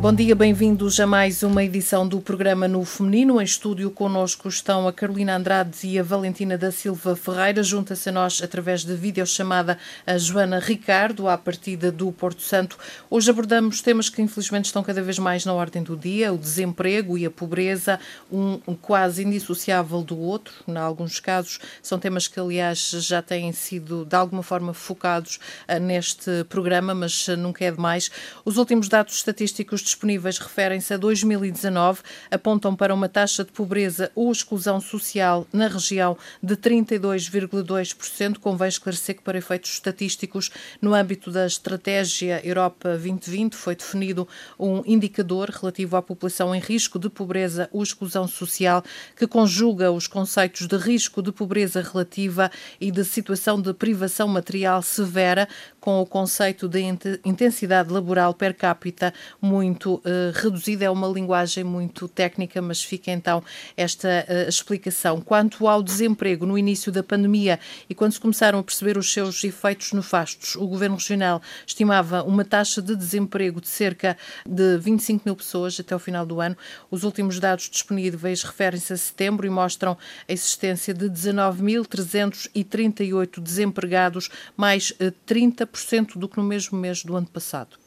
Bom dia, bem-vindos a mais uma edição do programa No Feminino. Em estúdio connosco estão a Carolina Andrade e a Valentina da Silva Ferreira. Junta-se a nós através de videochamada a Joana Ricardo, à partida do Porto Santo. Hoje abordamos temas que infelizmente estão cada vez mais na ordem do dia: o desemprego e a pobreza, um, quase indissociável do outro. Em alguns casos, são temas que, aliás, já têm sido de alguma forma focados uh, neste programa, mas uh, nunca é demais. Os últimos dados estatísticos disponíveis referem-se a 2019, apontam para uma taxa de pobreza ou exclusão social na região de 32,2%. Convém esclarecer que, para efeitos estatísticos, no âmbito da Estratégia Europa 2020, foi definido um indicador relativo à população em risco de pobreza ou exclusão social, que conjuga os conceitos de risco de pobreza relativa e de situação de privação material severa, com o conceito de intensidade laboral per capita muito muito uh, reduzida, é uma linguagem muito técnica, mas fica então esta uh, explicação. Quanto ao desemprego no início da pandemia e quando se começaram a perceber os seus efeitos nefastos, o Governo Regional estimava uma taxa de desemprego de cerca de 25 mil pessoas até o final do ano. Os últimos dados disponíveis referem-se a setembro e mostram a existência de 19.338 desempregados, mais 30% eh, do que no mesmo mês do ano passado.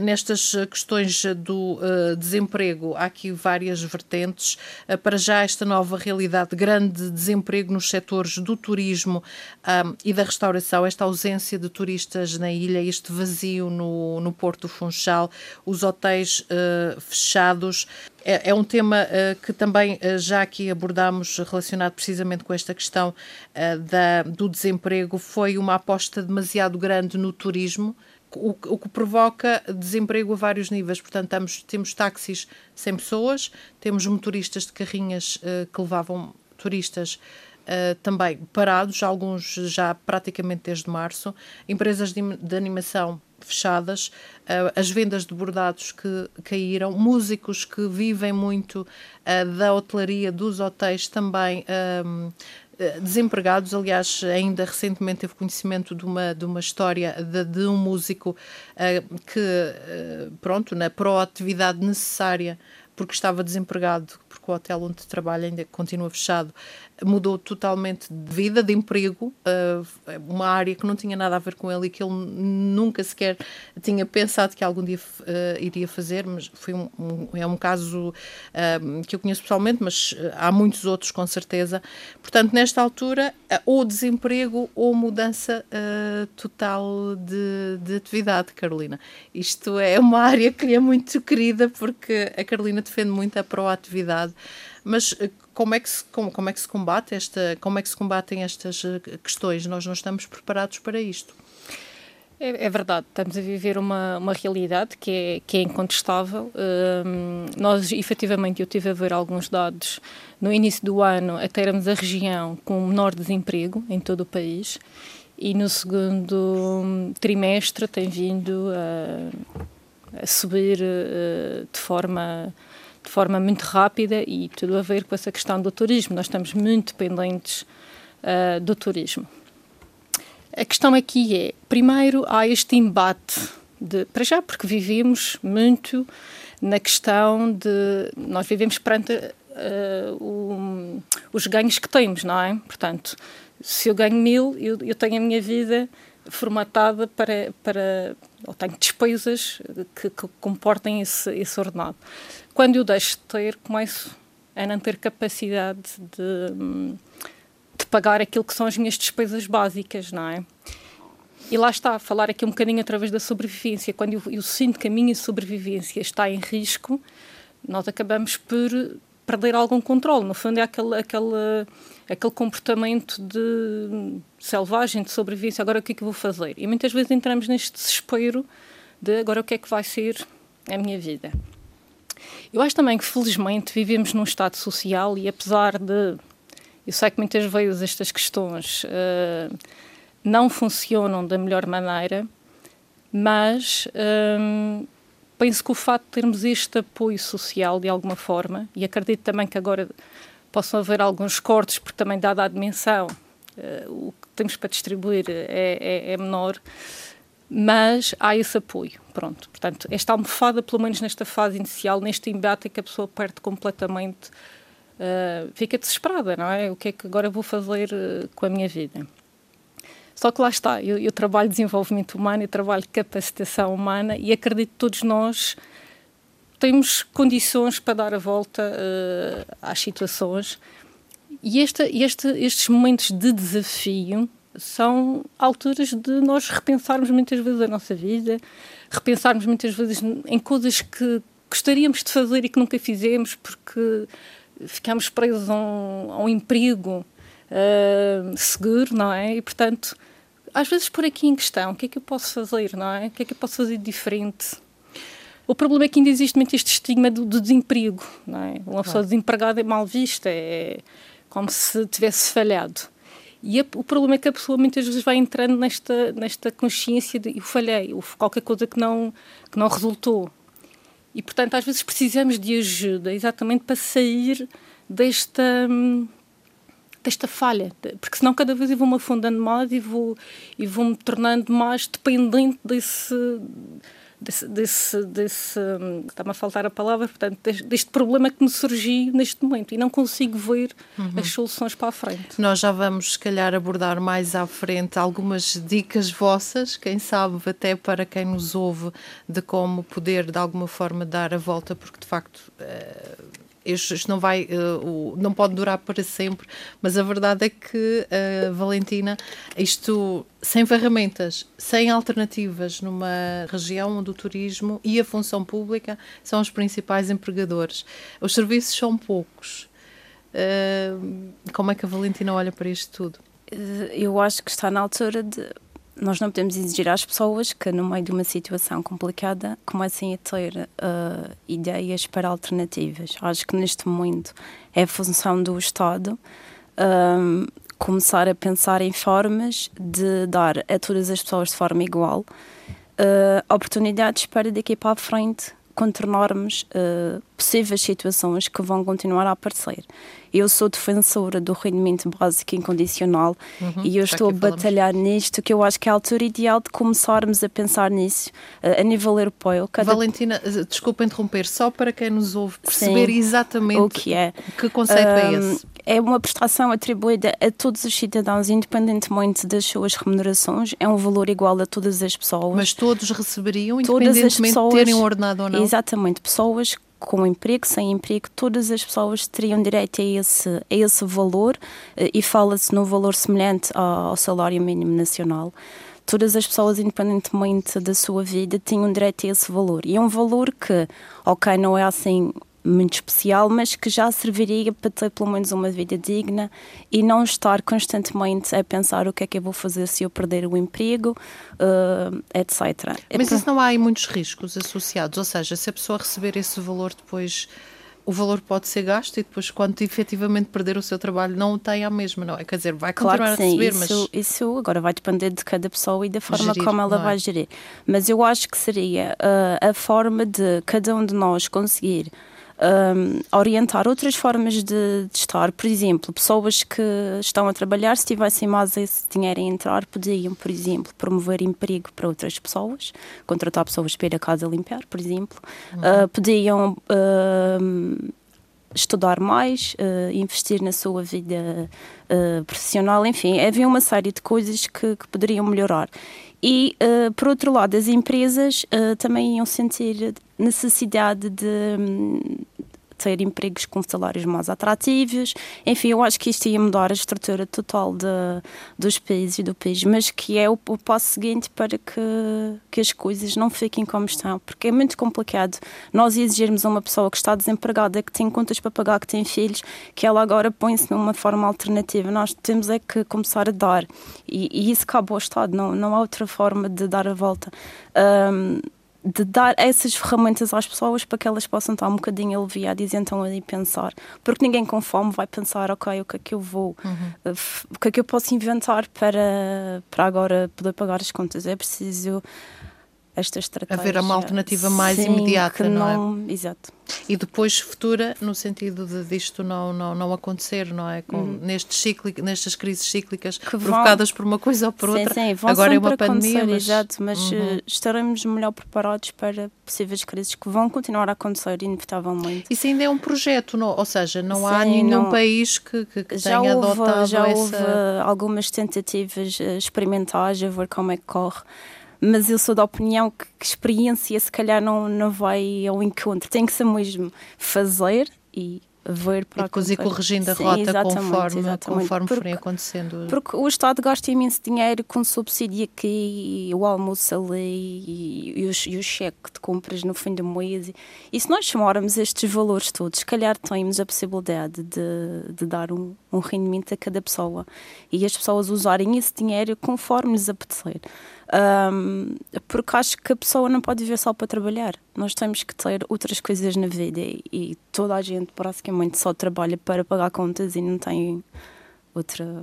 Nestas questões do uh, desemprego, há aqui várias vertentes. Uh, para já, esta nova realidade de grande desemprego nos setores do turismo um, e da restauração, esta ausência de turistas na ilha, este vazio no, no Porto Funchal, os hotéis uh, fechados. É, é, um tema que também já aqui abordámos relacionado precisamente com esta questão da, do desemprego. Foi uma aposta demasiado grande no turismo o, o, que provoca desemprego a vários níveis. Portanto, temos, temos táxis sem pessoas, temos motoristas de carrinhas uh, que levavam turistas uh, também parados, alguns já praticamente desde março, empresas de, de animação fechadas, uh, as vendas de bordados que caíram, músicos que vivem muito da hotelaria, dos hotéis também desempregados. Aliás, ainda recentemente teve conhecimento de uma, de uma história de, de um músico uh, que, uh, pronto, na proatividade necessária, porque estava desempregado, porque o hotel onde trabalha ainda continua fechado, mudou totalmente de vida, de emprego, uh, uma área que não tinha nada a ver com ele e que ele nunca sequer tinha pensado que algum dia uh, iria fazer, mas foi um, um é um caso uh, que eu conheço pessoalmente, mas há muitos outros com certeza. Portanto, nesta altura, ou desemprego ou mudança total de, de atividade, Carolina. Isto é uma área que lhe é muito querida porque a Carolina defende muito a proatividade mas eh, como é que se, como, como é que se combate esta, como é que se combatem estas eh, questões? Nós não estamos preparados para isto. É, é, verdade, estamos a viver uma, uma realidade que é, que é incontestável. Um, nós, efetivamente, eu tive a ver alguns dados no início do ano, até éramos a região com menor desemprego em todo o país, e no segundo trimestre tem vindo a, a subir uh, de forma forma muito rápida e tudo a ver com essa questão do turismo. Nós estamos muito dependentes uh, do turismo. A questão aqui é, primeiro, há este embate, de, para já porque vivemos muito na questão de, nós vivemos perante uh, o, os ganhos que temos, não é? Portanto, se eu ganho mil, eu, eu tenho a minha vida formatada para, para ou tenho despesas que, que comportem esse, esse ordenado. Quando eu deixo de ter, começo a não ter capacidade de, de pagar aquilo que são as minhas despesas básicas, não é? E lá está, falar aqui um bocadinho através da sobrevivência. Quando eu, eu sinto que a minha sobrevivência está em risco, nós acabamos por perder algum controle. No fundo, é aquele, aquele, aquele comportamento de selvagem, de sobrevivência. Agora, o que é que eu vou fazer? E muitas vezes entramos neste desespero de agora o que é que vai ser a minha vida. Eu acho também que, felizmente, vivemos num Estado social e, apesar de. Eu sei que muitas vezes estas questões uh, não funcionam da melhor maneira, mas um, penso que o facto de termos este apoio social de alguma forma, e acredito também que agora possam haver alguns cortes, porque também, dada a dimensão, uh, o que temos para distribuir é, é, é menor, mas há esse apoio. Pronto, portanto, esta almofada, pelo menos nesta fase inicial, neste embate, é que a pessoa perde completamente, uh, fica desesperada, não é? O que é que agora vou fazer uh, com a minha vida? Só que lá está, eu, eu trabalho desenvolvimento humano, eu trabalho capacitação humana e acredito que todos nós temos condições para dar a volta uh, às situações. E este, estes momentos de desafio são alturas de nós repensarmos muitas vezes a nossa vida, repensarmos muitas vezes em coisas que gostaríamos de fazer e que nunca fizemos porque ficamos presos a um, a um emprego uh, seguro, não é? E, portanto, às vezes por aqui em questão, o que é que eu posso fazer, não é? O que é que eu posso fazer de diferente? O problema é que ainda existe muito este estigma do, do desemprego, não é? Uma claro. pessoa desempregada é mal vista, é como se tivesse falhado. E a, o problema é que a pessoa muitas vezes vai entrando nesta, nesta consciência de eu falhei, houve qualquer coisa que não, que não resultou. E, portanto, às vezes precisamos de ajuda exatamente para sair desta, desta falha, porque senão cada vez eu vou-me afundando mais e vou, e vou me tornando mais dependente desse desse, desse, desse hum, está-me a faltar a palavra, portanto, deste, deste, problema que me surgiu neste momento e não consigo ver uhum. as soluções para a frente. Nós já vamos, se calhar, abordar mais à frente algumas dicas vossas, quem sabe até para quem nos ouve, de como poder, de alguma forma, dar a volta, porque de facto. Uh, isto não vai, uh, não pode durar para sempre, mas a verdade é que, uh, Valentina, isto sem ferramentas, sem alternativas numa região onde o turismo e a função pública são os principais empregadores. Os serviços são poucos. Uh, como é que a Valentina olha para isto tudo? Eu acho que está na altura de nós não podemos exigir às pessoas que, no meio de uma situação complicada, comecem a ter uh, ideias para alternativas. Acho que neste momento é função do Estado um, começar a pensar em formas de dar a todas as pessoas de forma igual uh, oportunidades para daqui para a frente contornarmos uh, possíveis situações que vão continuar a aparecer. Eu sou defensora do rendimento básico incondicional uhum, e eu estou a batalhar falamos. nisto, que eu acho que é a altura ideal de começarmos a pensar nisso uh, a nível europeu. Cada... Valentina, eh, desculpa interromper, só para quem nos ouve perceber Sim, exatamente o que é. Que conceito um, é esse? É uma prestação atribuída a todos os cidadãos, independentemente das suas remunerações, é um valor igual a todas as pessoas. Mas todos receberiam, independentemente pessoas, de terem ordenado ou não? Exatamente, pessoas com emprego, sem emprego, todas as pessoas teriam direito a esse, a esse valor eh, e fala-se num valor semelhante ao salário mínimo nacional. Todas as pessoas, independentemente da sua vida, tinham direito a esse valor. E é um valor que, ok, não é assim muito especial, mas que já serviria para ter pelo menos uma vida digna e não estar constantemente a pensar o que é que eu vou fazer se eu perder o emprego, uh, etc. Mas isso não há aí muitos riscos associados, ou seja, se a pessoa receber esse valor depois o valor pode ser gasto e depois, quando efetivamente perder o seu trabalho, não o tem à mesma, não é? Quer dizer, vai continuar claro a receber, isso, mas. Isso agora vai depender de cada pessoa e da forma gerir, como ela é? vai gerir. Mas eu acho que seria uh, a forma de cada um de nós conseguir um, orientar outras formas de, de, estar. Por exemplo, pessoas que estão a trabalhar, se tivessem mais esse dinheiro a entrar, podiam, por exemplo, promover emprego para outras pessoas, contratar pessoas para ir a casa limpar, por exemplo. Uhum. Uh, podiam. Uh, estudar mais, uh, investir na sua vida uh, profissional, enfim, havia uma série de coisas que, que poderiam melhorar. E, uh, por outro lado, as empresas também iam sentir necessidade de, hum, ter empregos com salários mais atrativos. Enfim, eu acho que isto ia mudar a estrutura total de, dos países e do país, mas que é o, o passo seguinte para que, que as coisas não fiquem como estão, porque é muito complicado nós exigirmos a uma pessoa que está desempregada, que tem contas para pagar, que tem filhos, que ela agora põe-se numa forma alternativa. Nós temos é que começar a dar, e, e isso cabe ao Estado, não, não há outra forma de dar a volta. Um, de dar essas ferramentas às pessoas para que elas possam estar um bocadinho aliviadas e então ali pensar. Porque ninguém com fome vai pensar, ok, o que é que eu vou, uhum. o que é que eu posso inventar para, para agora poder pagar as contas. É preciso esta estratégia. Haver uma alternativa mais Sim, imediata, não, não, é? Exato. E depois futura, no sentido de disto não, não, não acontecer, não é? Com, hum. nestes cíclico, nestas crises cíclicas que provocadas vão, por uma coisa ou por sim, outra. Sim, vão Agora é uma pandemia. Mas... Exato, mas uhum. Eh, estaremos melhor preparados para possíveis crises que vão continuar a acontecer, inevitavelmente. Isso ainda é um projeto, não, ou seja, não sim, há nenhum não, país que, que, que já tenha houve, adotado já essa... houve algumas tentativas eh, experimentais a ver como é que corre mas eu sou da opinião que, que experiência se calhar não, não vai ao encontro. Tem que ser mesmo fazer e ver para e corrigindo a rota exatamente, conforme, exatamente. conforme porque, forem acontecendo. Porque o Estado gasta imenso dinheiro com subsídio aqui, e o almoço ali e, e, os, e o cheque de compras no fim do mês. E, e se nós chamarmos estes valores todos, se calhar temos a possibilidade de, de dar um, um rendimento a cada pessoa e as pessoas usarem esse dinheiro conforme lhes apetecer. Um, porque acho que a pessoa não pode viver só para trabalhar. Nós temos que ter outras coisas na vida e, e toda a gente praticamente só trabalha para pagar contas e não tem outra,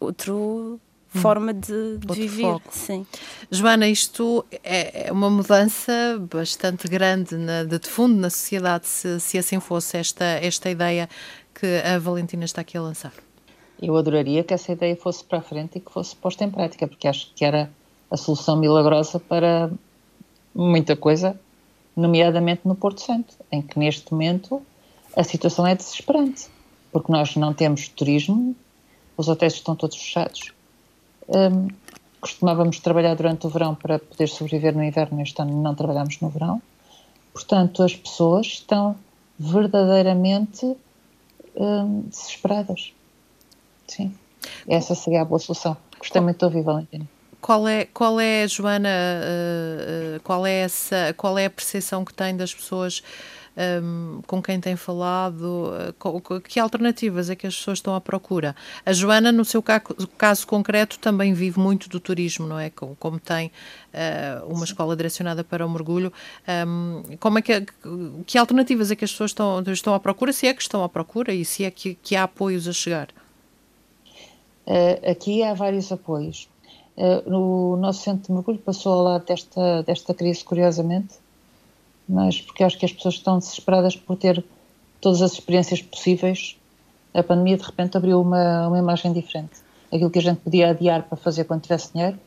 outra hum. forma de, de viver. Foco. Sim. Joana, isto é, é uma mudança bastante grande na, de fundo na sociedade, se, se assim fosse esta, esta ideia que a Valentina está aqui a lançar. Eu adoraria que essa ideia fosse para a frente e que fosse posta em prática, porque acho que era a solução milagrosa para muita coisa, nomeadamente no Porto Santo, em que neste momento a situação é desesperante, porque nós não temos turismo, os hotéis estão todos fechados. Um, costumávamos trabalhar durante o verão para poder sobreviver no inverno, este ano não trabalhamos no verão. Portanto, as pessoas estão verdadeiramente um, desesperadas. Sim, essa seria a boa solução. Gostei muito de ouvir, Valentina. Qual é, qual é, Joana, uh, uh, qual é essa, qual é a percepção que tem das pessoas um, com quem tem falado? Uh, que alternativas é que as pessoas estão à procura? A Joana, no seu caso, concreto, também vive muito do turismo, não é? Como, tem uma escola direcionada para o mergulho, um, como é que, que alternativas é que as pessoas estão, estão à procura? Se é que estão à procura e se é que, que há apoios a chegar? aqui há vários apoios. Uh, o nosso centro de mergulho passou ao lado desta, desta crise, curiosamente, mas porque acho que as pessoas estão desesperadas por ter todas as experiências possíveis. A pandemia, de repente, abriu uma, uma imagem diferente. Aquilo que a gente podia adiar para fazer quando tivesse dinheiro,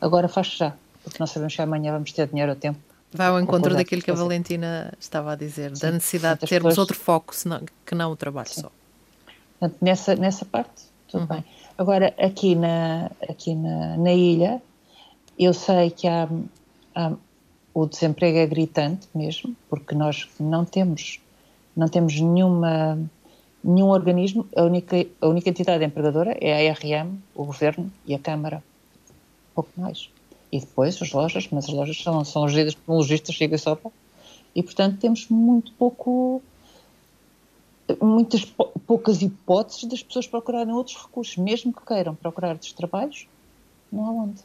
agora faz já, porque não sabemos se amanhã vamos ter dinheiro a tempo. Vai ao encontro daquilo que a Valentina estava a dizer, Sim. da necessidade de termos pessoas... outro foco senão, que não o trabalho Sim. só. Portanto, nessa, nessa parte, tudo bem. Agora, aqui na, aqui na, na ilha, eu sei que há, há, o desemprego é gritante mesmo, porque nós não temos, não temos nenhuma, nenhum organismo, a única, a única entidade empregadora é a ARM, o Governo e a Câmara, pouco mais. E depois as lojas, mas as lojas são, são geridas por um lojista, chega só para... E, portanto, temos muito pouco muitas poucas hipóteses das pessoas procurarem outros recursos, mesmo que queiram procurar outros trabalhos, não há onde.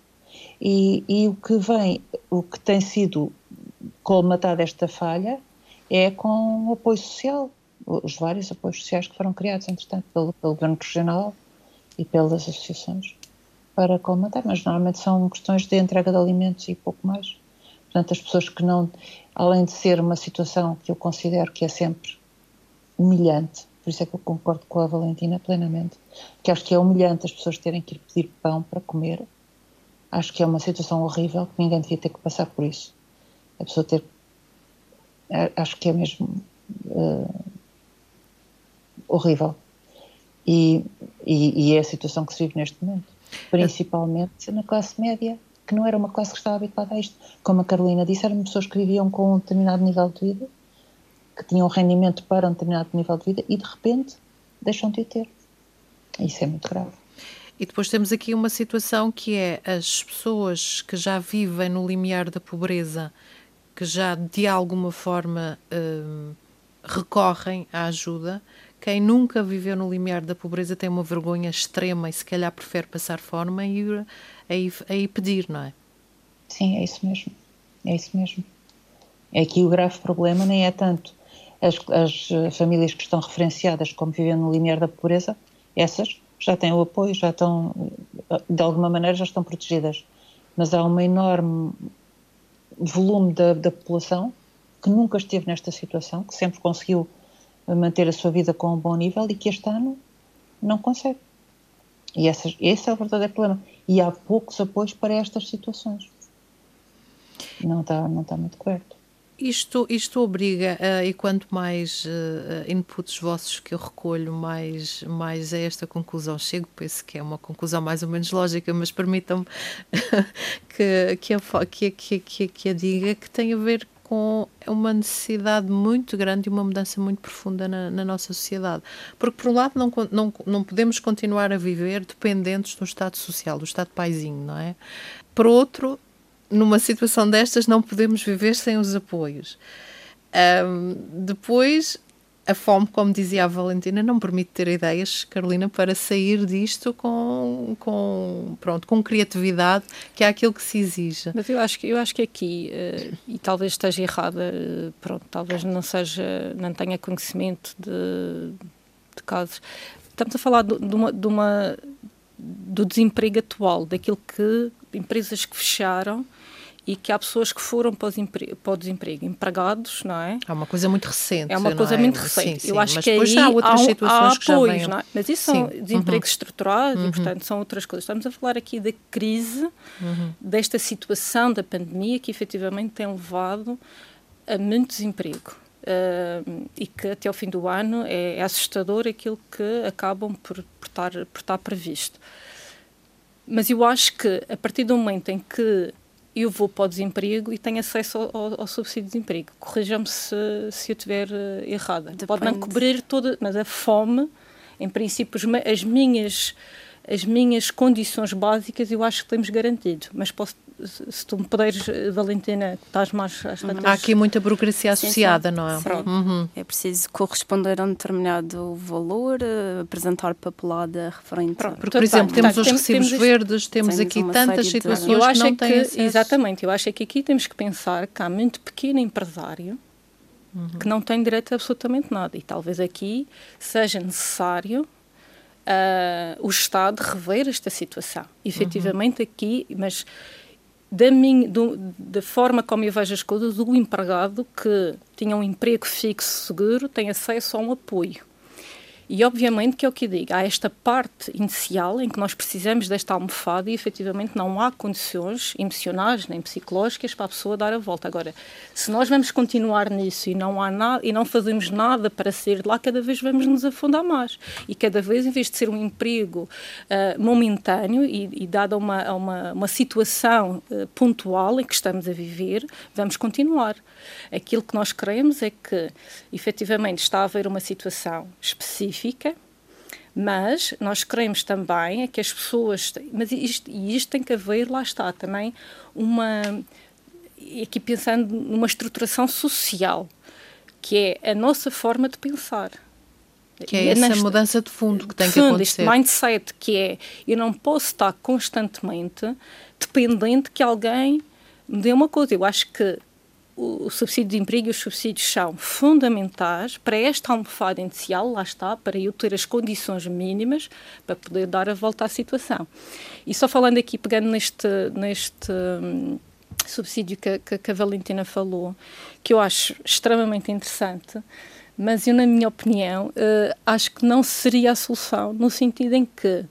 E, e o que vem, o que tem sido colmatado esta falha é com o apoio social, os vários apoios sociais que foram criados, entretanto, pelo, pelo Governo Regional e pelas associações para colmatar, mas normalmente são questões de entrega de alimentos e pouco mais. Portanto, as pessoas que não, além de ser uma situação que eu considero que é sempre humilhante. Por isso é que eu concordo com a Valentina plenamente. Que acho que é humilhante as pessoas terem que ir pedir pão para comer. Acho que é uma situação horrível, que ninguém devia ter que passar por isso. A pessoa ter. Acho que é mesmo uh, horrível. E, e, e, é a situação que se vive neste momento. Principalmente na classe média, que não era uma classe que estava habituada a isto. Como a Carolina disse, eram pessoas que viviam com um determinado nível de vida que tinham rendimento para um determinado nível de vida e de repente deixam de o ter. Isso é muito grave. E depois temos aqui uma situação que é as pessoas que já vivem no limiar da pobreza, que já de alguma forma hum, recorrem à ajuda. Quem nunca viveu no limiar da pobreza tem uma vergonha extrema e se calhar prefere passar fome e ir aí, aí pedir, não é? Sim, é isso mesmo. É isso mesmo. É que o grave problema nem é tanto as, as eh, famílias que estão referenciadas como vivendo no limiar da pobreza, essas já têm o apoio, já estão, eh, de alguma maneira, já estão protegidas. Mas há uma enorme volume da, da população que nunca esteve nesta situação, que sempre conseguiu manter a sua vida com um bom nível e que este ano não consegue. E esse, esse é o verdadeiro problema. E há poucos apoios para estas situações. Não está, não está muito coberto. Isto, isto obriga, uh, e quanto mais uh, inputs vossos que eu recolho, mais, mais a esta conclusão chego. Penso que é uma conclusão mais ou menos lógica, mas permitam-me que, que, a, que, que, que, que a diga que tem a ver com uma necessidade muito grande e uma mudança muito profunda na, na, nossa sociedade. Porque, por um lado, não, não, não podemos continuar a viver dependentes do Estado Social, do Estado paizinho, não é? Por outro, numa situação destas não podemos viver sem os apoios. Um, depois, a fome, como dizia a Valentina, não permite ter ideias, Carolina, para sair disto com, com, pronto, com criatividade, que é aquilo que se exige. Mas eu acho eu acho que aqui, uh, e talvez esteja errada, uh, pronto, talvez não seja, não tenha conhecimento de, de casos. Estamos a falar de, uma, de uma do desemprego atual, daquilo que empresas que fecharam e que há pessoas que foram para, para o desemprego, empregados, não é? É uma coisa muito recente. É uma coisa é? muito recente. Sim, Eu acho mas que aí há outras há, situações há que apoios, não é? Mas isso são sim. desempregos uhum. estruturados uhum. e, portanto, são outras coisas. Estamos a falar aqui da crise, uhum. desta situação da pandemia que efetivamente tem levado a muito desemprego. Uh, e que até ao fim do ano é, é assustador aquilo que acabam por, por, estar, por estar previsto. Mas eu acho que a partir do momento em que eu vou para o desemprego e tenho acesso ao, ao, ao subsídio de desemprego. Corrijam-me se, se eu estiver uh, errada. Depende. Pode não cobrir toda, mas a fome, em princípio, as minhas, as minhas condições básicas eu acho que temos garantido. Mas posso se tu me puderes, Valentina, estás mais às uhum. Há aqui muita burocracia associada, sim, sim. não é? Sim. Uhum. É preciso corresponder a um determinado valor, eh, apresentar papelada referente. Pronto, porque, por exemplo, temos os recibos temos verdes, temos aqui tantas situações eu acho que não é têm acesso. Exatamente, eu acho que aqui temos que pensar que há muito pequeno empresário uhum. que não tem direito a absolutamente nada e talvez aqui seja necessário Uh, o Estado rever esta situação. Efetivamente, uhum. aqui, mas da, minha, do, da forma como eu vejo as coisas, o empregado que tinha um emprego fixo seguro tem acesso a um apoio. E obviamente que é o que eu digo, há esta parte inicial em que nós precisamos desta almofada e efetivamente não há condições emocionais nem psicológicas para a pessoa dar a volta. Agora, se nós vamos continuar nisso e não há nada e não fazemos nada para sair de lá, cada vez vamos nos afundar mais. E cada vez, em vez de ser um emprego uh, momentâneo e, e dada uma, uma, uma situação uh, pontual em que estamos a viver, vamos continuar. Aquilo que nós queremos é que efetivamente está a haver uma situação específica específica, mas nós queremos também é que as pessoas. Mas isto, e isto tem que haver, lá está, também uma. Aqui pensando numa estruturação social, que é a nossa forma de pensar. Que é essa nesta, mudança de fundo que tem fundo, que acontecer. Este mindset que é, eu não posso estar constantemente dependente que alguém me dê uma coisa. Eu acho que o, subsídio de emprego e os subsídios são fundamentais para esta almofada inicial, lá está, para eu ter as condições mínimas para poder dar a volta à situação. E só falando aqui, pegando neste, neste hum, subsídio que, que, que a Valentina falou, que eu acho extremamente interessante, mas eu, na minha opinião, uh, acho que não seria a solução, no sentido em que,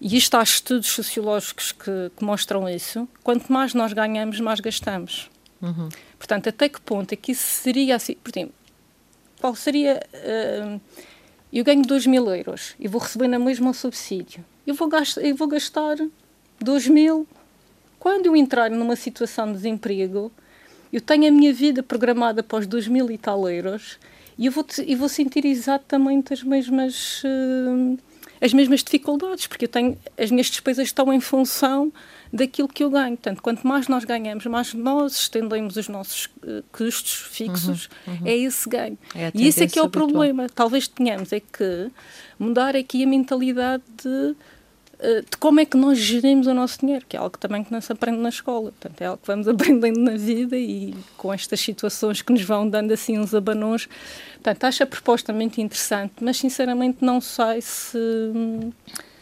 e isto há estudos sociológicos que, que mostram isso, quanto mais nós ganhamos, mais gastamos. Uhum. Portanto, até que ponto é que isso seria assim? Por exemplo, qual seria. Uh, eu ganho 2 mil euros e vou receber na mesma um subsídio. Eu vou, gastar, eu vou gastar 2 mil. Quando eu entrar numa situação de desemprego, eu tenho a minha vida programada para os 2 mil e tal euros e eu vou, eu vou sentir exatamente as mesmas. Uh, as mesmas dificuldades, porque eu tenho, as minhas despesas estão em função daquilo que eu ganho. Portanto, quanto mais nós ganhamos, mais nós estendemos os nossos uh, custos fixos, uhum, uhum. é esse ganho. É e esse é que é o habitual. problema. Talvez tenhamos é que mudar aqui a mentalidade de, uh, de como é que nós gerimos o nosso dinheiro, que é algo também que não se aprende na escola. Portanto, é algo que vamos aprendendo na vida e com estas situações que nos vão dando assim uns abanões. Portanto, acho a proposta muito interessante, mas sinceramente não sei se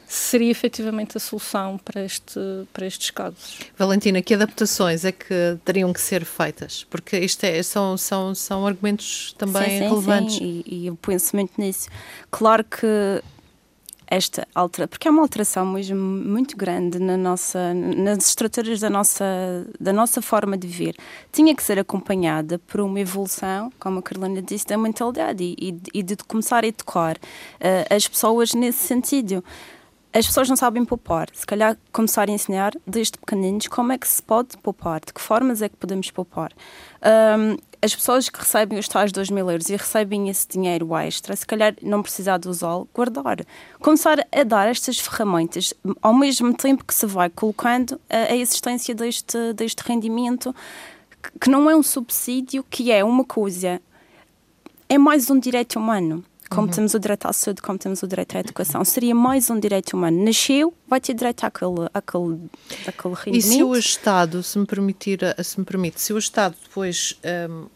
seria efetivamente a solução para, este, para estes casos. Valentina, que adaptações é que teriam que ser feitas? Porque isto é, são, são, são argumentos também sim, sim, relevantes. Sim, e, e eu penso muito nisso. Claro que esta alteração, porque é uma alteração mesmo muito grande na nossa, nas estruturas da nossa, da nossa forma de viver. Tinha que ser acompanhada por uma evolução, como a Carolina disse, da mentalidade e, e de começar a educar uh, as pessoas nesse sentido as pessoas não sabem poupar. Se calhar começar a ensinar desde pequeninos como é que se pode poupar, de que formas é que podemos poupar. Um, as pessoas que recebem os tais 2 mil euros e recebem esse dinheiro extra, se calhar não precisar de usá-lo, guardar. Começar a dar estas ferramentas ao mesmo tempo que se vai colocando a, a existência deste, deste rendimento, que não é um subsídio, que é uma coisa, é mais um direito humano como uhum. temos o direito à saúde, como temos o direito à educação. Seria mais um direito humano. Nasceu, vai ter direito àquele, àquele, àquele rendimento. E se o Estado, se me, permitir, se me permite, se o Estado depois uh,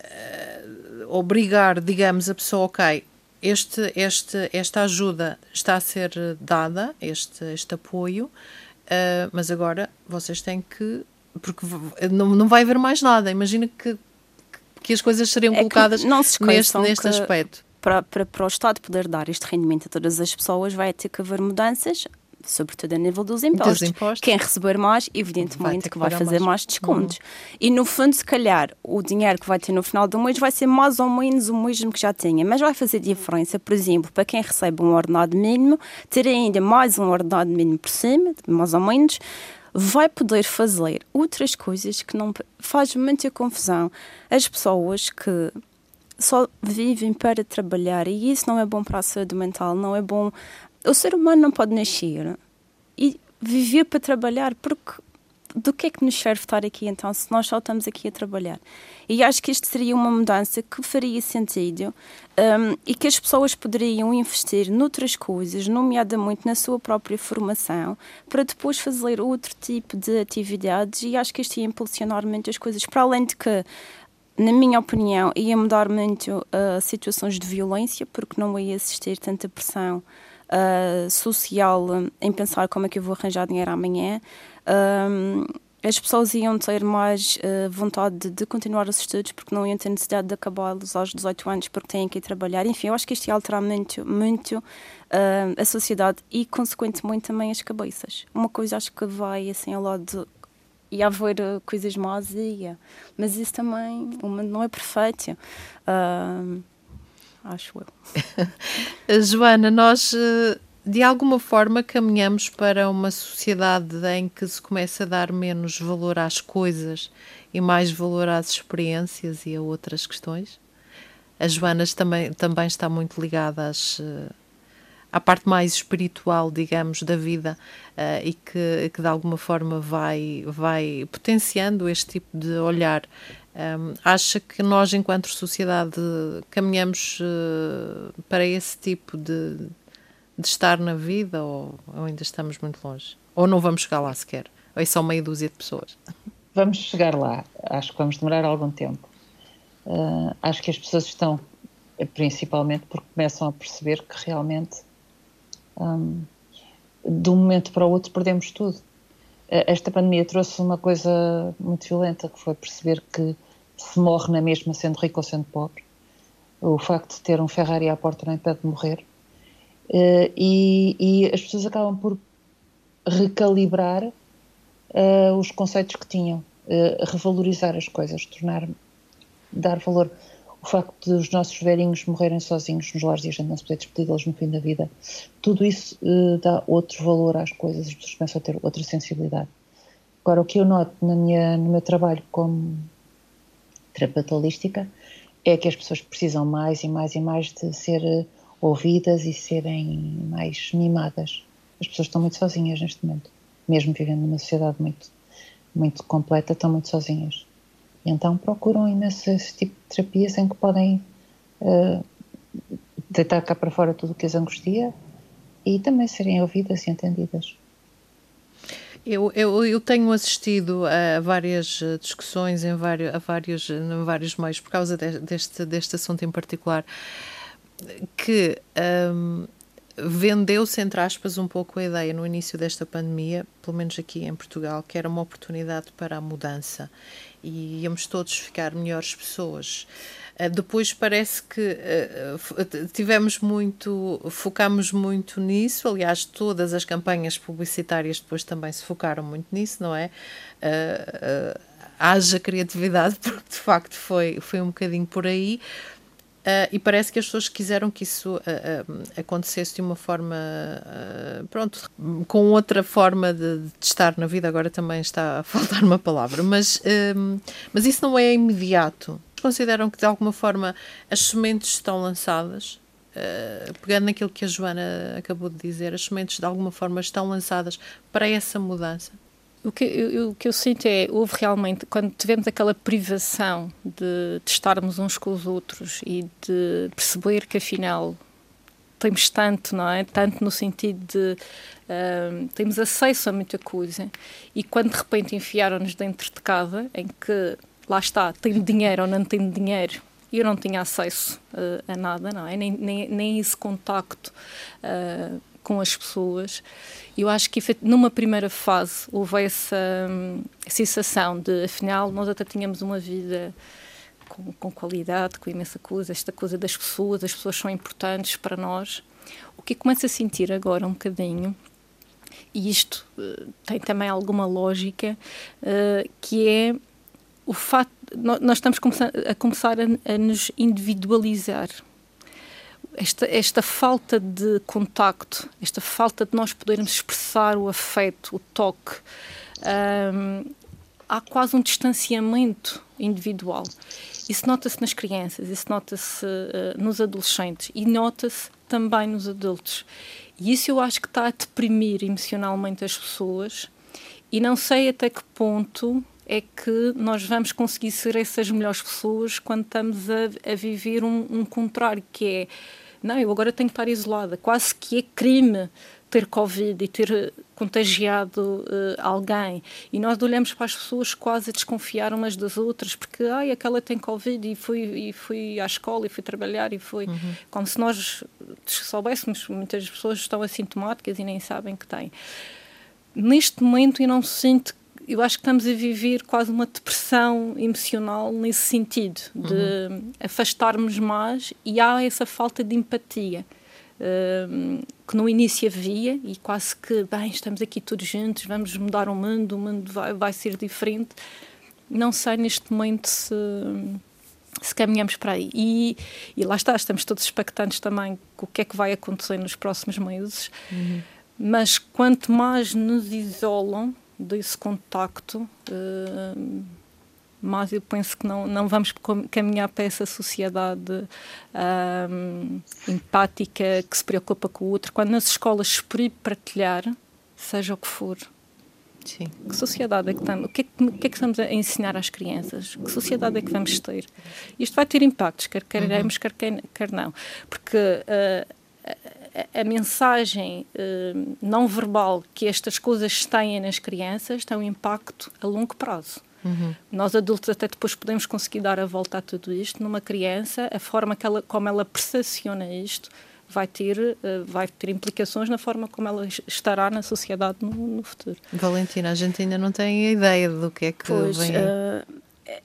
eh, obrigar, digamos, a pessoa, ok, este, este, esta ajuda está a ser dada, este, este apoio, uh, mas agora vocês têm que. Porque não, não vai haver mais nada. Imagina que, que as coisas seriam é colocadas neste, neste aspecto para, para, para o Estado poder dar este rendimento a todas as pessoas, vai ter que haver mudanças sobretudo a nível dos impostos. Dos impostos. Quem receber mais, evidentemente vai que, vai fazer mais, mais descontos. Uhum. E no fundo, se calhar, o dinheiro que vai ter no final do mês vai ser mais ou menos o mesmo que já tinha, mas vai fazer diferença, por exemplo, para quem recebe um ordenado mínimo, ter ainda mais um ordenado mínimo por cima, mais ou menos, vai poder fazer outras coisas que não faz muita confusão. As pessoas que só vivem para trabalhar e isso não é bom para a saúde mental, não é bom. O ser humano não pode nascer e viver para trabalhar, porque do que é que nos serve estar aqui então se nós só estamos aqui a trabalhar? E acho que isto seria uma mudança que faria sentido um, e que as pessoas poderiam investir noutras coisas, nomeadamente na sua própria formação, para depois fazer outro tipo de atividades e acho que isto ia impulsionar muito as coisas. Para além de que na minha opinião, ia mudar muito uh, situações de violência, porque não ia existir tanta pressão uh, social em pensar como é que eu vou arranjar dinheiro amanhã. Um, as pessoas iam ter mais uh, vontade de, de, continuar os estudos porque não iam ter necessidade de acabá-los aos 18 anos porque têm que ir trabalhar. Enfim, eu acho que isto ia alterar muito, muito uh, a sociedade e, consequentemente, também as cabeças. Uma coisa acho que vai assim ao lado e haver uh, coisas más ia. Mas isso também, mundo não é perfeito. Uh, acho eu. Joana, nós uh, de alguma forma caminhamos para uma sociedade em que se começa a dar menos valor às coisas e mais valor às experiências e a outras questões. A Joana também, também está muito ligada às, uh, à parte mais espiritual, digamos, da vida uh, e que, que, de alguma forma vai, vai potenciando este tipo de olhar. Um, acha que nós, enquanto sociedade, caminhamos uh, para esse tipo de, de estar na vida ou, ou, ainda estamos muito longe? Ou não vamos chegar lá sequer? Ou é só meia dúzia de pessoas? Vamos chegar lá. Acho que vamos demorar algum tempo. Uh, acho que as pessoas estão, principalmente porque começam a perceber que realmente um, de um momento para o outro perdemos tudo. Esta pandemia trouxe uma coisa muito violenta, que foi perceber que se morre na mesma sendo rico ou sendo pobre. O facto de ter um Ferrari à porta não impede de morrer. Uh, e, e, as pessoas acabam por recalibrar uh, os conceitos que tinham, uh, revalorizar as coisas, tornar, dar valor o facto dos nossos velhinhos morrerem sozinhos nos lares e a gente não se poder despedir-los no fim da vida, tudo isso uh, dá outro valor às coisas, as pessoas começam a ter outra sensibilidade. Agora, o que eu noto na minha, no meu trabalho como terapeuta holística é que as pessoas precisam mais e mais e mais de ser uh, ouvidas e serem mais mimadas. As pessoas estão muito sozinhas neste momento, mesmo vivendo numa sociedade muito, muito completa, estão muito sozinhas. Então procuram imenso esse tipo de terapias em que podem uh, deitar cá para fora tudo o que as angustia e também serem ouvidas e entendidas. Eu, eu, eu, tenho assistido a várias discussões em vários, a vários, em vários meios por causa de, deste, deste assunto em particular que um, vendeu-se, entre aspas, um pouco a ideia no início desta pandemia, pelo menos aqui em Portugal, que era uma oportunidade para a mudança e íamos todos ficar melhores pessoas. Uh, depois parece que uh, tivemos muito, focamos muito nisso, aliás, todas as campanhas publicitárias depois também se focaram muito nisso, não é? Uh, haja criatividade, porque de facto foi, foi um bocadinho por aí. Uh, e parece que as pessoas quiseram que isso uh, uh, acontecesse de uma forma, pronto, com outra forma de, de, estar na vida. Agora também está a faltar uma palavra, mas, mas isso não é imediato. Consideram que de alguma forma as sementes estão lançadas? pegando naquilo que a Joana acabou de dizer, as sementes de alguma forma estão lançadas para essa mudança? O que, eu, o que eu sinto é, houve realmente, quando tivemos aquela privação de, de estarmos uns com os outros e de perceber que afinal temos tanto, não é? Tanto no sentido de uh, temos acesso a muita coisa e quando de repente enfiaram-nos dentro de casa, em que lá está, tenho dinheiro ou não tenho dinheiro, eu não tinha acesso uh, a nada, não é? Nem, nem, nem esse contacto uh, com as pessoas. Eu acho que numa primeira fase houve essa hum, sensação de, afinal, nós até tínhamos uma vida com, com, qualidade, com imensa coisa, esta coisa das pessoas, as pessoas são importantes para nós. O que começo a sentir agora um bocadinho, e isto uh, tem também alguma lógica, uh, que é o facto, nós, nós estamos a começar a, a nos individualizar esta, esta falta de contacto, esta falta de nós podermos expressar o afeto, o toque, um, há quase um distanciamento individual. Isso nota-se nas crianças, isso nota-se uh, nos adolescentes e nota-se também nos adultos. E isso eu acho que está a deprimir emocionalmente as pessoas e não sei até que ponto é que nós vamos conseguir ser essas melhores pessoas quando estamos a, a viver um, um contrário, que é não, eu agora tenho que estar isolada. Quase que é crime ter Covid e ter eh, contagiado uh, alguém. E nós olhamos para as pessoas quase a desconfiar umas das outras, porque ai, aquela tem Covid e fui, e fui à escola e fui trabalhar e foi. Uhum. Como se nós soubéssemos, muitas pessoas estão assintomáticas e nem sabem que têm. Neste momento eu não sinto eu acho que estamos a viver quase uma depressão emocional nesse sentido, de uhum. afastarmos mais e há essa falta de empatia. Uh, que no início havia e quase que, bem, estamos aqui todos juntos, vamos mudar o mundo, o mundo vai, vai ser diferente. Não sei neste momento se, se caminhamos para aí. E, e lá está, estamos todos expectantes também com o que é que vai acontecer nos próximos meses. Uhum. Mas quanto mais nos isolam, desse contacto, uh, mas eu penso que não, não vamos caminhar para essa sociedade uh, empática que se preocupa com o outro. Quando nas escolas se proíbe partilhar, seja o que for, Sim. Que sociedade é que estamos? O que é que, que, é que, estamos a ensinar às crianças? Que sociedade é que vamos ter? Isto vai ter impactos, quer queremos, quer, quer não. Porque uh, a, mensagem uh, não verbal que estas coisas têm nas crianças tem um impacto a longo prazo. Uhum. Nós adultos até depois podemos conseguir dar a volta a tudo isto. Numa criança, a forma que ela, como ela percepciona isto vai ter, uh, vai ter implicações na forma como ela estará na sociedade no, no, futuro. Valentina, a gente ainda não tem a ideia do que é que pois, vem aí. Uh,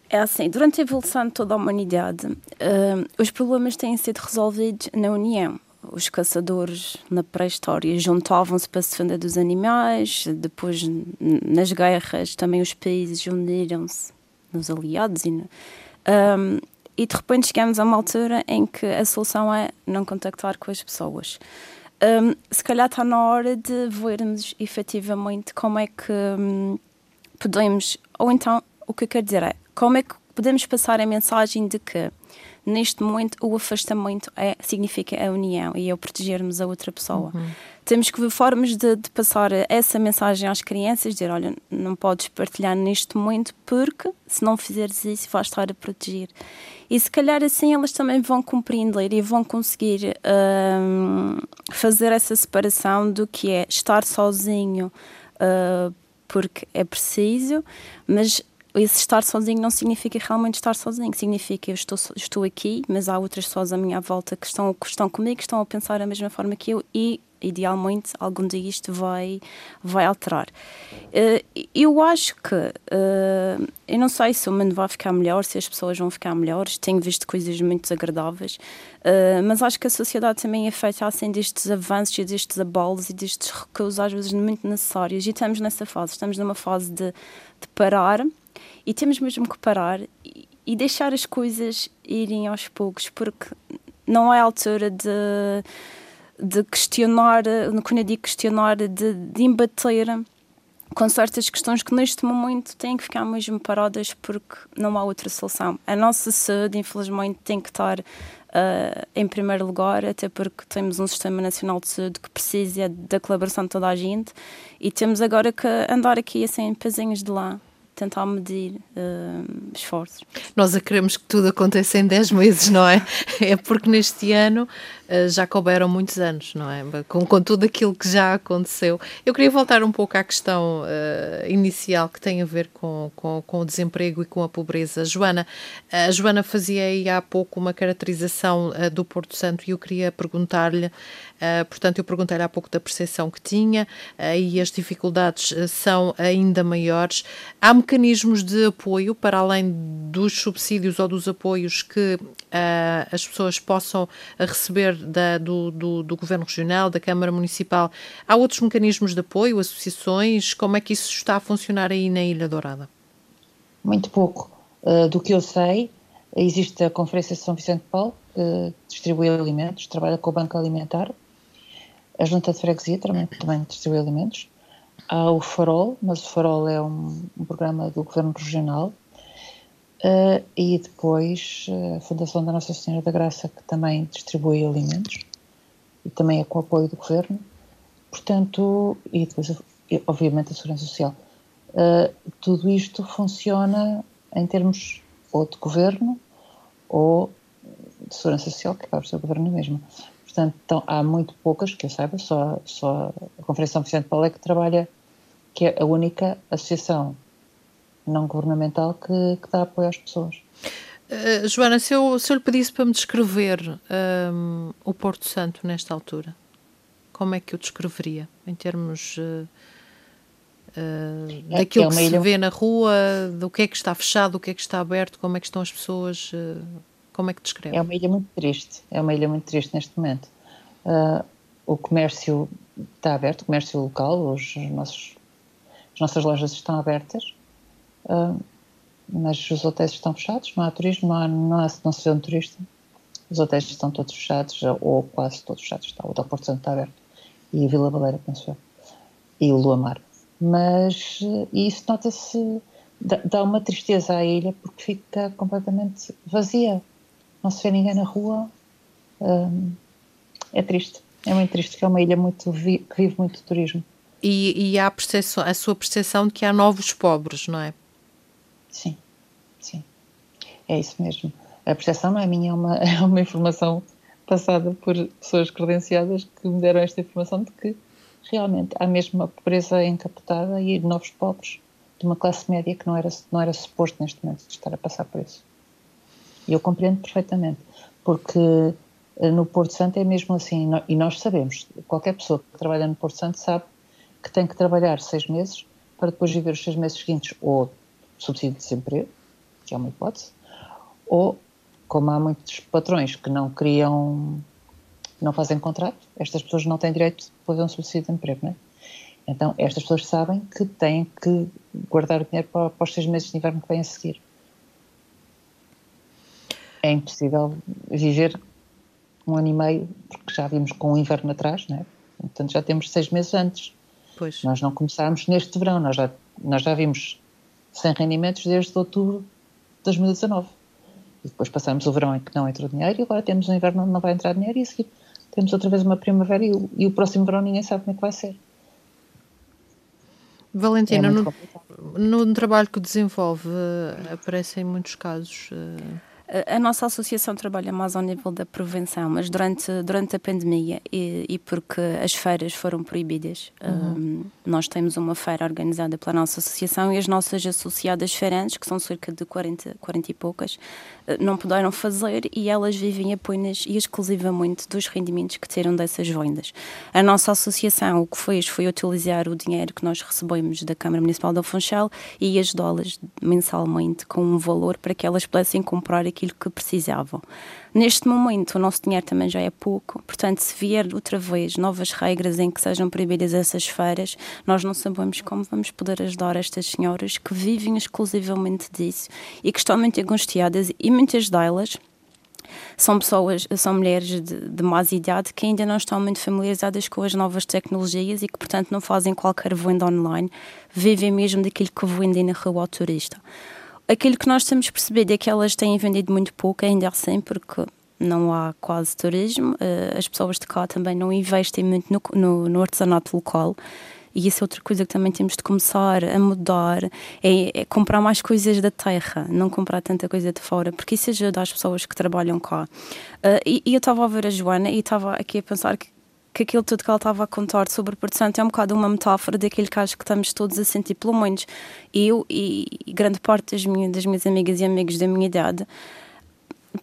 é assim, durante a evolução de toda a humanidade, uh, os problemas têm sido resolvidos na União os caçadores na pré-história juntavam-se para se defender dos animais, depois nas guerras também os países uniram-se nos aliados e, um, e de repente chegamos a uma altura em que a solução é não contactar com as pessoas. Um, se calhar está na hora de vermos efetivamente como é que um, podemos, ou então o que eu quero dizer é como é que podemos passar a mensagem de que neste momento o afastamento é, significa a união e é o protegermos a outra pessoa. Uhum. Temos que ver formas de, de, passar essa mensagem às crianças, dizer, olha, não podes partilhar neste momento porque se não fizeres isso vais estar a proteger. E se calhar assim elas também vão compreender e vão conseguir um, fazer essa separação do que é estar sozinho uh, porque é preciso, mas esse estar sozinho não significa realmente estar sozinho, significa eu estou, estou aqui, mas há outras pessoas à minha volta que estão, que estão comigo, que estão a pensar da mesma forma que eu e idealmente algum dia isto vai, vai alterar. Uh, eu acho que, uh, eu não sei se o mundo vai ficar melhor, se as pessoas vão ficar melhores, tenho visto coisas muito desagradáveis, uh, mas acho que a sociedade também é feita assim destes avanços e destes abalos e destes recuos às vezes muito necessários e estamos nessa fase, estamos numa fase de, de parar e temos mesmo que parar e, e deixar as coisas irem aos poucos, porque não é a altura de de questionar, quando eu digo questionar, de, de embater com certas questões que neste momento têm que ficar mesmo paradas porque não há outra solução. A nossa saúde, infelizmente, tem que estar uh, em primeiro lugar, até porque temos um Sistema Nacional de Saúde que precisa da colaboração de toda a gente e temos agora que andar aqui assim, pezinhos de lá tentar medir uh, esforços. Nós a queremos que tudo aconteça em 10 meses, não é? É porque neste ano uh, já couberam muitos anos, não é? Com, com tudo aquilo que já aconteceu. Eu queria voltar um pouco à questão uh, inicial que tem a ver com, com, com, o desemprego e com a pobreza. Joana, a Joana fazia aí há pouco uma caracterização do Porto Santo e eu queria perguntar-lhe Uh, portanto, eu perguntei-lhe há pouco da percepção que tinha uh, e as dificuldades uh, são ainda maiores. Há mecanismos de apoio, para além dos subsídios ou dos apoios que as pessoas possam receber da, do, do, do, Governo Regional, da Câmara Municipal. Há outros mecanismos de apoio, associações? Como é que isso está a funcionar aí na Ilha Dourada? Muito pouco. do que eu sei, existe a Conferência de São Vicente Paulo, que distribui alimentos, trabalha com o Banco Alimentar, a Junta de Freguesia também, também distribui alimentos. Há o Farol, mas o Farol é um, um programa do Governo Regional. Uh, e depois uh, a Fundação da Nossa Senhora da Graça, que também distribui alimentos e também é com o apoio do Governo. Portanto, e depois, obviamente, a Segurança Social. Uh, tudo isto funciona em termos ou de Governo ou de Segurança Social, que acaba por ser o Governo mesmo. Portanto, então, há muito poucas, que eu saiba, só, só a Conferência São Vicente de Paulo é que trabalha, que é a única associação não governamental que, que dá apoio às pessoas. Uh, Joana, se eu, se eu lhe pedisse para me descrever um, o Porto Santo nesta altura, como é que o descreveria em termos uh, uh, daquilo é que se ilha... vê na rua, do que é que está fechado, do que é que está aberto, como é que estão as pessoas? Como é que descreve? É uma ilha muito triste, é uma ilha muito triste neste momento. Uh, o comércio está aberto, o comércio local, os nossos, as nossas lojas estão abertas, uh, mas os hotéis estão fechados, não há turismo, não, há, não, há, não se vê um turista. Os hotéis estão todos fechados, ou quase todos fechados. Está, o Hotel Porto Santo está aberto. E a Vila Baleira, penso eu. E o Luamar. Mas isso nota-se, dá uma tristeza à ilha porque fica completamente vazia não se vê ninguém na rua. Um, é triste, é muito triste, que é uma ilha muito vi, que vive muito turismo. E, e há a, percepção, a sua percepção de que há novos pobres, não é? Sim, sim, é isso mesmo. A percepção não é minha, é uma, é uma informação passada por pessoas credenciadas que me deram esta informação de que realmente há mesmo uma pobreza encapotada e novos pobres de uma classe média que não era, não era suposto neste momento estar a passar por isso. E eu compreendo perfeitamente, porque eh, no Porto Santo é mesmo assim, e nós sabemos, qualquer pessoa que trabalha no Porto Santo sabe que tem que trabalhar seis meses para depois viver os seis meses seguintes ou subsídio de desemprego, que é uma hipótese, ou, como há muitos patrões que não criam, não fazem contrato, estas pessoas não têm direito de fazer um subsídio de emprego, não é? Então, estas pessoas sabem que têm que guardar o dinheiro para, para os seis meses de inverno que vêm a seguir é impossível viver um ano e meio, porque já vimos com o inverno atrás, né? portanto já temos seis meses antes. Pois. Nós não começámos neste verão, nós já, nós já vimos sem rendimentos desde outubro de 2019. E depois passamos o verão em que não entrou dinheiro e agora temos um inverno onde não vai entrar dinheiro e a seguir temos outra vez uma primavera e o, e o próximo verão ninguém sabe como é que vai ser. Valentina, é no, no, trabalho que desenvolve aparecem muitos casos uh A nossa associação trabalha mais ao nível da prevenção, mas durante, durante a pandemia e, e porque as feiras foram proibidas, uhum. um, nós temos uma feira organizada pela nossa associação e as nossas associadas feirantes, que são cerca de 40, 40 e poucas, não puderam fazer e elas vivem apenas e exclusivamente dos rendimentos que tiram dessas vendas. A nossa associação o que fez foi utilizar o dinheiro que nós recebemos da Câmara Municipal de Funchal e ajudá-las mensalmente com um valor para que elas pudessem comprar aquilo aquilo que precisavam. Neste momento, o nosso dinheiro também já é pouco, portanto, se vier outra vez novas regras em que sejam proibidas essas feiras, nós não sabemos como vamos poder ajudar estas senhoras que vivem exclusivamente disso e que estão muito angustiadas. E muitas delas são pessoas, são mulheres de, de mais idade que ainda não estão muito familiarizadas com as novas tecnologias e que, portanto, não fazem qualquer venda online, vivem mesmo daquilo que vendem na rua ao turista. Aquilo que nós temos percebido é que elas têm vendido muito pouco, ainda assim, porque não há quase turismo. Uh, as pessoas de cá também não investem muito no, no, no, artesanato local. E isso é outra coisa que também temos de começar a mudar: é, é, comprar mais coisas da terra, não comprar tanta coisa de fora, porque isso ajuda as pessoas que trabalham cá. Uh, e, e eu estava a ver a Joana e estava aqui a pensar que que aquilo tudo que ela estava a contar sobre o Porto Santo é um bocado uma metáfora daquilo que acho que estamos todos a sentir, pelo menos eu e, e grande parte das minhas, das minhas amigas e amigos da minha idade.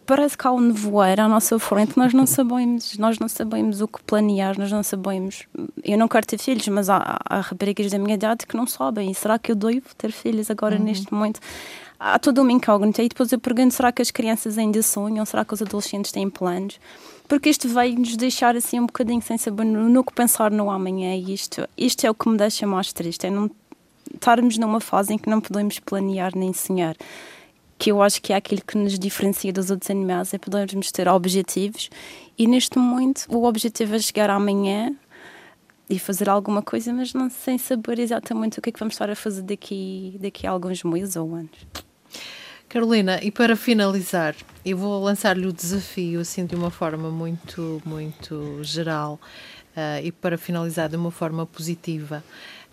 Parece que há um nevoeiro à nossa frente, nós não sabemos, nós não sabemos o que planear, nós não sabemos. Eu não quero ter filhos, mas há, há raparigas da minha idade que não sabem. E será que eu devo ter filhos agora uhum. neste momento? Há toda uma incógnita. E depois eu pergunto: será que as crianças ainda sonham? Será que os adolescentes têm planos? porque isto veio nos deixar assim um bocadinho sem saber no, no, que pensar no amanhã e isto, isto é o que me deixa mais triste, é não estarmos numa fase em que não podemos planear nem sonhar que eu acho que é aquilo que nos diferencia dos outros animais, é podermos ter objetivos e neste momento o objetivo é chegar amanhã e fazer alguma coisa, mas não sem saber exatamente o que é que vamos estar a fazer daqui, daqui a alguns meses ou anos. Carolina, e para finalizar, eu vou lançar-lhe o desafio assim de uma forma muito, muito geral uh, e para finalizar de uma forma positiva.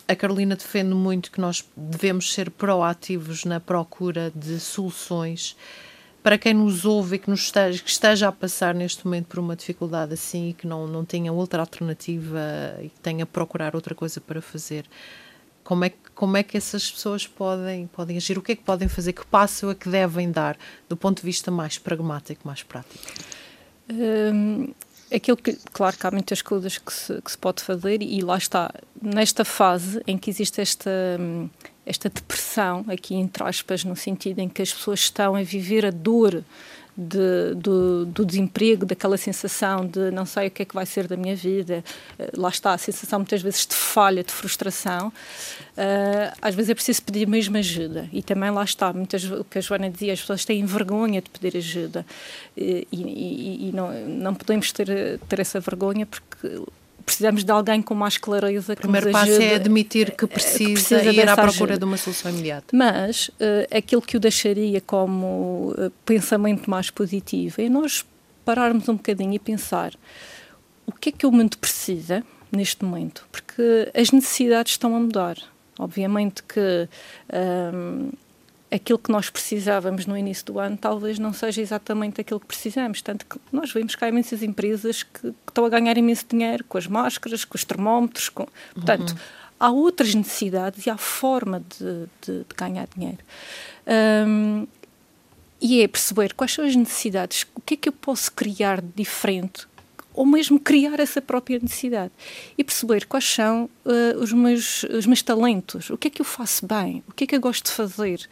A Carolina defende muito que nós devemos ser proativos na procura de soluções para quem nos ouve e que, nos esteja, que esteja a passar neste momento por uma dificuldade assim e que não, não tenha outra alternativa e que tenha a procurar outra coisa para fazer como é, como é que essas pessoas podem, podem agir? O que é que podem fazer? Que passo é que devem dar do ponto de vista mais pragmático, mais prático? Hum, aquilo que, claro que há muitas coisas que se, que se pode fazer e lá está, nesta fase em que existe esta, esta depressão, aqui entre aspas, no sentido em que as pessoas estão a viver a dor de, do, do, desemprego, daquela sensação de não sei o que é que vai ser da minha vida, uh, lá está, a sensação muitas vezes de falha, de frustração, uh, às vezes é preciso pedir mesmo ajuda. E também lá está, muitas, o que a Joana dizia, as pessoas têm vergonha de pedir ajuda. E, e, e não, não podemos ter, ter essa vergonha porque precisamos de alguém com mais clareza. O primeiro passo é admitir que precisa, que precisa ir à procura ajuda. de uma solução imediata. Mas uh, aquilo que o deixaria como uh, pensamento mais positivo é nós pararmos um bocadinho e pensar o que é que o mundo precisa neste momento, porque as necessidades estão a mudar. Obviamente que um, aquilo que nós precisávamos no início do ano talvez não seja exatamente aquilo que precisamos. Tanto que nós vemos que há imensas empresas que, que estão a ganhar imenso dinheiro com as máscaras, com os termómetros. Com... Portanto, uhum. há outras necessidades e há forma de, de, de ganhar dinheiro. Um, e é perceber quais são as necessidades, o que é que eu posso criar de diferente ou mesmo criar essa própria necessidade e perceber quais são uh, os, meus, os meus talentos, o que é que eu faço bem, o que é que eu gosto de fazer.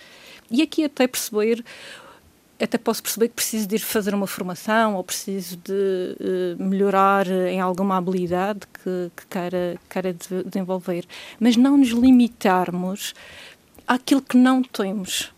E aqui até perceber, até posso perceber que preciso de ir fazer uma formação ou preciso de uh, melhorar em alguma habilidade que, que queira, queira desenvolver, mas não nos limitarmos àquilo que não temos.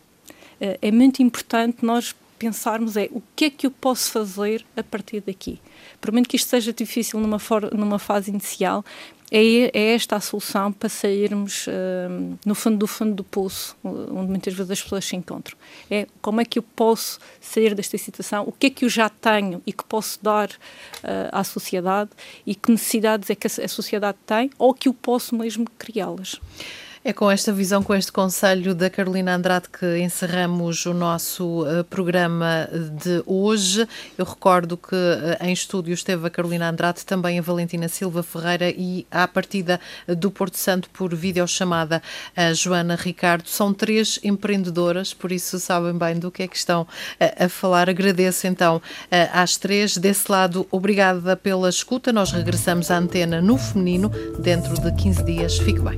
Uh, é muito importante nós pensarmos é o que é que eu posso fazer a partir daqui. Por menos que isto seja difícil numa, numa fase inicial, é, é, esta a solução para sairmos uh, no fundo do fundo do poço, onde muitas vezes as pessoas se encontram. É como é que eu posso sair desta situação, o que é que eu já tenho e que posso dar uh, à sociedade e que necessidades é que a, a sociedade tem ou que eu posso mesmo criá-las. É com esta visão, com este conselho da Carolina Andrade que encerramos o nosso uh, programa de hoje. Eu recordo que uh, em estúdio esteve a Carolina Andrade, também a Valentina Silva Ferreira e à partida do Porto Santo por videochamada a Joana Ricardo. São três empreendedoras, por isso sabem bem do que é que estão uh, a falar. Agradeço então às três. Desse lado, obrigada pela escuta. Nós regressamos à antena no feminino dentro de 15 dias. Fique bem.